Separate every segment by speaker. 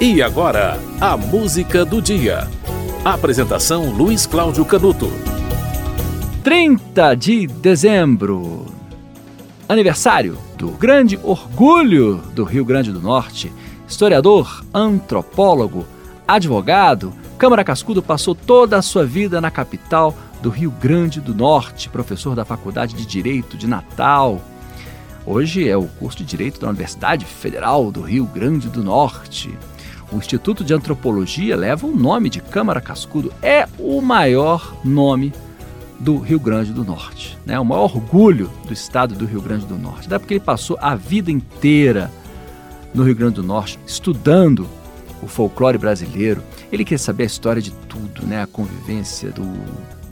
Speaker 1: E agora, a música do dia. Apresentação Luiz Cláudio Canuto.
Speaker 2: 30 de dezembro. Aniversário do grande orgulho do Rio Grande do Norte. Historiador, antropólogo, advogado, Câmara Cascudo passou toda a sua vida na capital do Rio Grande do Norte, professor da Faculdade de Direito de Natal. Hoje é o curso de Direito da Universidade Federal do Rio Grande do Norte. O Instituto de Antropologia leva o nome de Câmara Cascudo, é o maior nome do Rio Grande do Norte, né? o maior orgulho do estado do Rio Grande do Norte. Até porque ele passou a vida inteira no Rio Grande do Norte estudando o folclore brasileiro. Ele quer saber a história de tudo, né? a convivência do,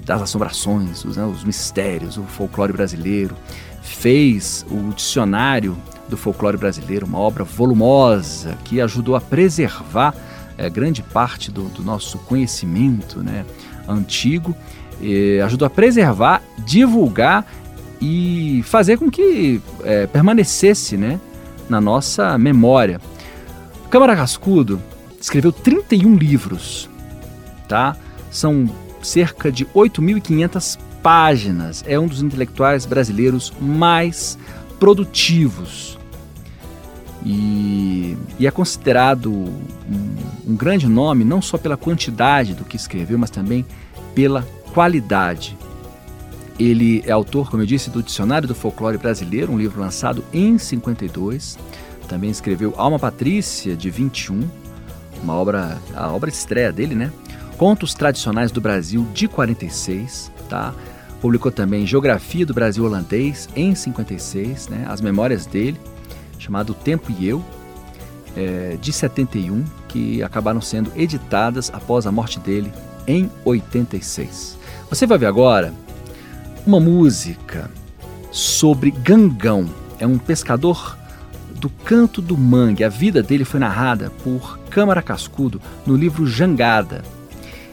Speaker 2: das assombrações, os, né? os mistérios, o folclore brasileiro. Fez o dicionário do folclore brasileiro, uma obra volumosa que ajudou a preservar é, grande parte do, do, nosso conhecimento né, antigo, ajudou a preservar, divulgar e fazer com que é, permanecesse né, na nossa memória. Câmara Cascudo escreveu 31 livros, tá? São cerca de 8.500 páginas. É um dos intelectuais brasileiros mais produtivos e, e é considerado um, um grande nome não só pela quantidade do que escreveu, mas também pela qualidade. Ele é autor, como eu disse, do Dicionário do Folclore Brasileiro, um livro lançado em 52. Também escreveu Alma Patrícia, de 21, uma obra, a obra estreia dele, né? Contos Tradicionais do Brasil, de 46, tá? Publicou também Geografia do Brasil Holandês, em 56, né? As memórias dele chamado Tempo e Eu, é, de 71, que acabaram sendo editadas após a morte dele em 86. Você vai ver agora uma música sobre Gangão. É um pescador do Canto do Mangue. A vida dele foi narrada por Câmara Cascudo no livro Jangada.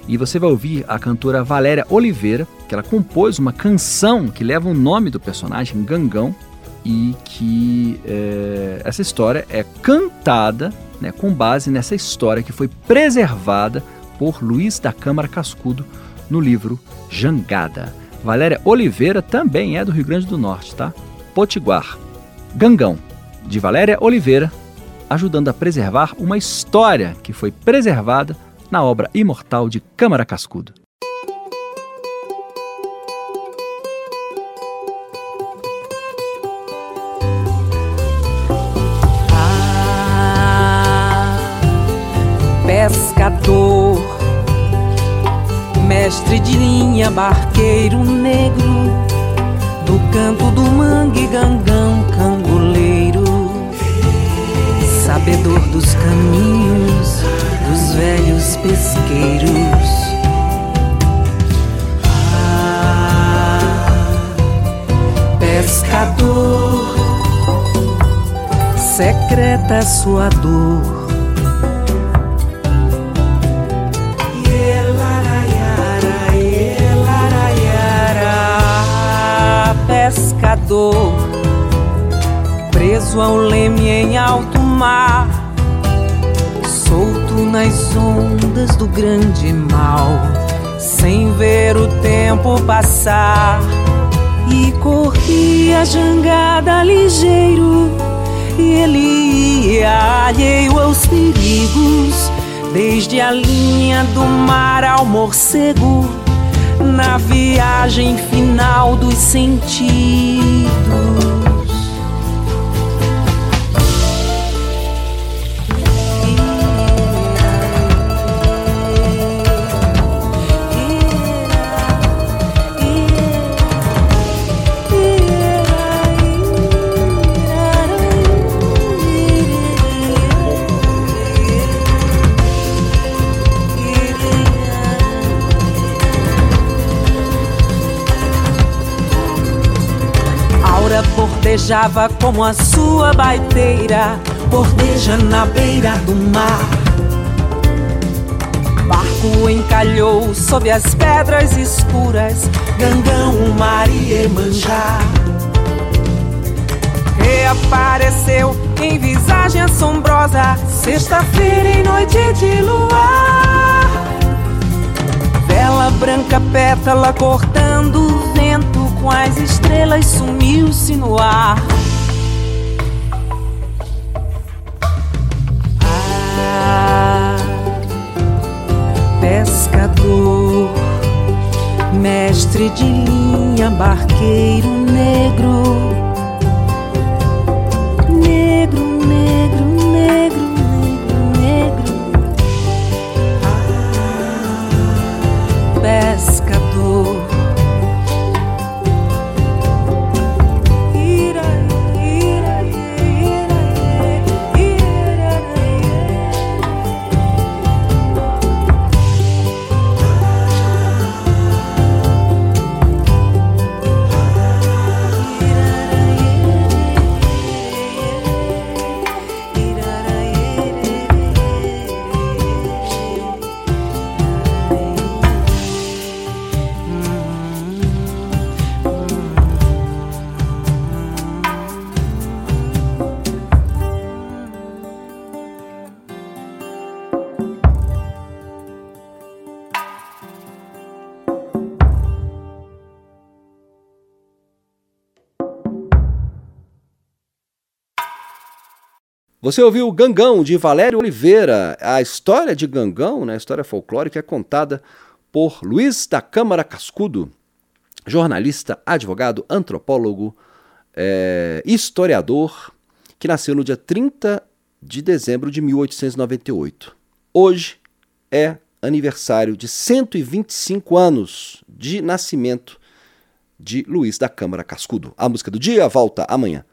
Speaker 2: E você vai ouvir a cantora Valéria Oliveira, que ela compôs uma canção que leva o nome do personagem Gangão, e que é, essa história é cantada né, com base nessa história que foi preservada por Luiz da Câmara Cascudo no livro Jangada. Valéria Oliveira também é do Rio Grande do Norte, tá? Potiguar. Gangão, de Valéria Oliveira, ajudando a preservar uma história que foi preservada na obra imortal de Câmara Cascudo.
Speaker 3: Pescador, mestre de linha, barqueiro negro, do canto do mangue, gangão, cangoleiro, sabedor dos caminhos dos velhos pesqueiros. Ah, pescador, secreta sua dor pescador, preso ao leme em alto mar, solto nas ondas do grande mal, sem ver o tempo passar. E corria a jangada ligeiro, e ele ia alheio aos perigos, desde a linha do mar ao morcego na viagem final dos sentidos. Bordejava como a sua baiteira, bordeja na beira do mar. Barco encalhou sob as pedras escuras, Gangão, mar e Emanjá. Reapareceu em visagem assombrosa, Sexta-feira em noite de luar. Vela branca, pétala cortando com as estrelas sumiu-se no ar. Ah, pescador, mestre de linha, barqueiro negro
Speaker 2: Você ouviu Gangão, de Valério Oliveira. A história de Gangão, né, a história folclórica, é contada por Luiz da Câmara Cascudo, jornalista, advogado, antropólogo, é, historiador, que nasceu no dia 30 de dezembro de 1898. Hoje é aniversário de 125 anos de nascimento de Luiz da Câmara Cascudo. A música do dia volta amanhã